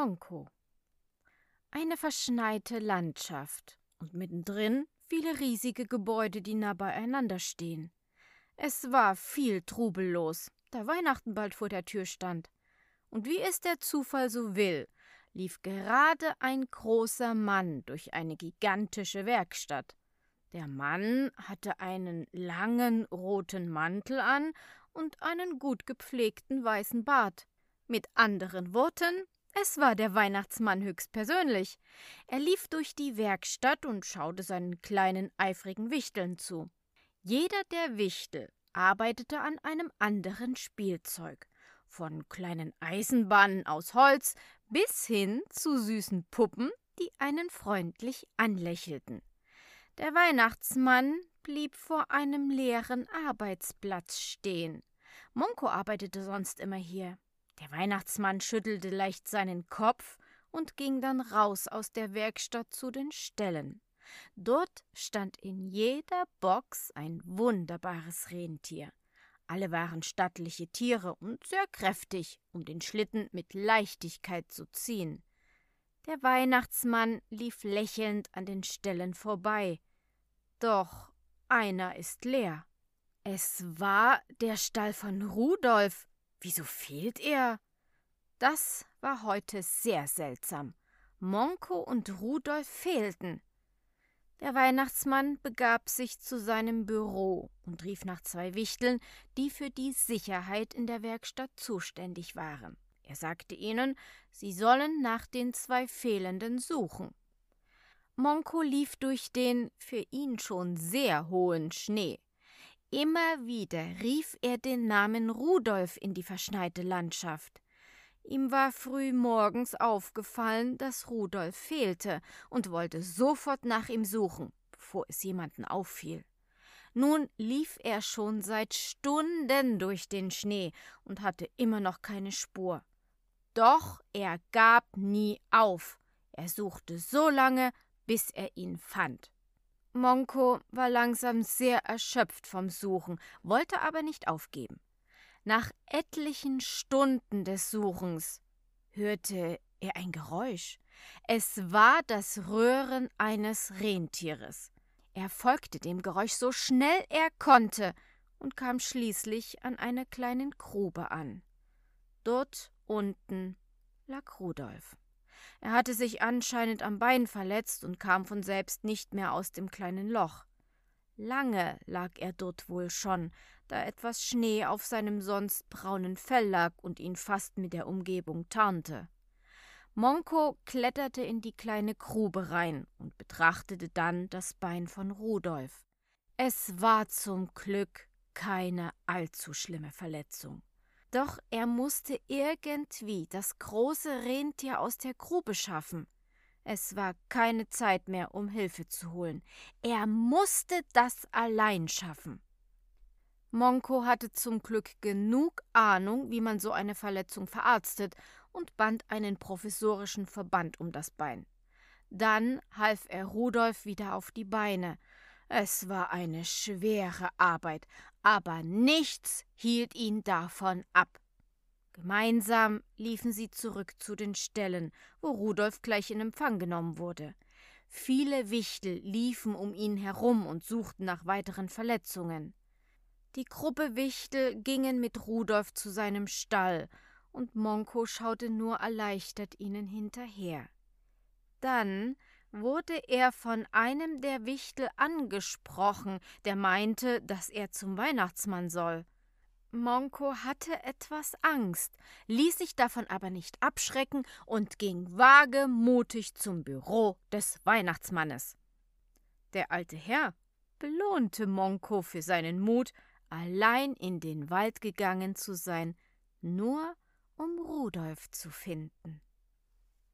Monko. Eine verschneite Landschaft und mittendrin viele riesige Gebäude, die nah beieinander stehen. Es war viel Trubel los, da Weihnachten bald vor der Tür stand. Und wie es der Zufall so will, lief gerade ein großer Mann durch eine gigantische Werkstatt. Der Mann hatte einen langen roten Mantel an und einen gut gepflegten weißen Bart. Mit anderen Worten, es war der Weihnachtsmann höchstpersönlich. Er lief durch die Werkstatt und schaute seinen kleinen eifrigen Wichteln zu. Jeder der Wichtel arbeitete an einem anderen Spielzeug, von kleinen Eisenbahnen aus Holz bis hin zu süßen Puppen, die einen freundlich anlächelten. Der Weihnachtsmann blieb vor einem leeren Arbeitsplatz stehen. Monko arbeitete sonst immer hier. Der Weihnachtsmann schüttelte leicht seinen Kopf und ging dann raus aus der Werkstatt zu den Ställen. Dort stand in jeder Box ein wunderbares Rentier. Alle waren stattliche Tiere und sehr kräftig, um den Schlitten mit Leichtigkeit zu ziehen. Der Weihnachtsmann lief lächelnd an den Ställen vorbei. Doch einer ist leer. Es war der Stall von Rudolf. Wieso fehlt er? Das war heute sehr seltsam. Monko und Rudolf fehlten. Der Weihnachtsmann begab sich zu seinem Büro und rief nach zwei Wichteln, die für die Sicherheit in der Werkstatt zuständig waren. Er sagte ihnen, sie sollen nach den zwei Fehlenden suchen. Monko lief durch den für ihn schon sehr hohen Schnee. Immer wieder rief er den Namen Rudolf in die verschneite Landschaft. Ihm war früh morgens aufgefallen, dass Rudolf fehlte und wollte sofort nach ihm suchen, bevor es jemanden auffiel. Nun lief er schon seit Stunden durch den Schnee und hatte immer noch keine Spur. Doch er gab nie auf. Er suchte so lange, bis er ihn fand. Monko war langsam sehr erschöpft vom Suchen, wollte aber nicht aufgeben. Nach etlichen Stunden des Suchens hörte er ein Geräusch. Es war das Röhren eines Rentieres. Er folgte dem Geräusch so schnell er konnte und kam schließlich an einer kleinen Grube an. Dort unten lag Rudolf. Er hatte sich anscheinend am Bein verletzt und kam von selbst nicht mehr aus dem kleinen Loch. Lange lag er dort wohl schon, da etwas Schnee auf seinem sonst braunen Fell lag und ihn fast mit der Umgebung tarnte. Monko kletterte in die kleine Grube rein und betrachtete dann das Bein von Rudolf. Es war zum Glück keine allzu schlimme Verletzung. Doch er musste irgendwie das große Rentier aus der Grube schaffen. Es war keine Zeit mehr, um Hilfe zu holen. Er musste das allein schaffen. Monko hatte zum Glück genug Ahnung, wie man so eine Verletzung verarztet, und band einen provisorischen Verband um das Bein. Dann half er Rudolf wieder auf die Beine, es war eine schwere Arbeit, aber nichts hielt ihn davon ab. Gemeinsam liefen sie zurück zu den Ställen, wo Rudolf gleich in Empfang genommen wurde. Viele Wichtel liefen um ihn herum und suchten nach weiteren Verletzungen. Die Gruppe Wichtel gingen mit Rudolf zu seinem Stall, und Monko schaute nur erleichtert ihnen hinterher. Dann wurde er von einem der Wichtel angesprochen, der meinte, dass er zum Weihnachtsmann soll. Monko hatte etwas Angst, ließ sich davon aber nicht abschrecken und ging wagemutig zum Büro des Weihnachtsmannes. Der alte Herr belohnte Monko für seinen Mut, allein in den Wald gegangen zu sein, nur um Rudolf zu finden.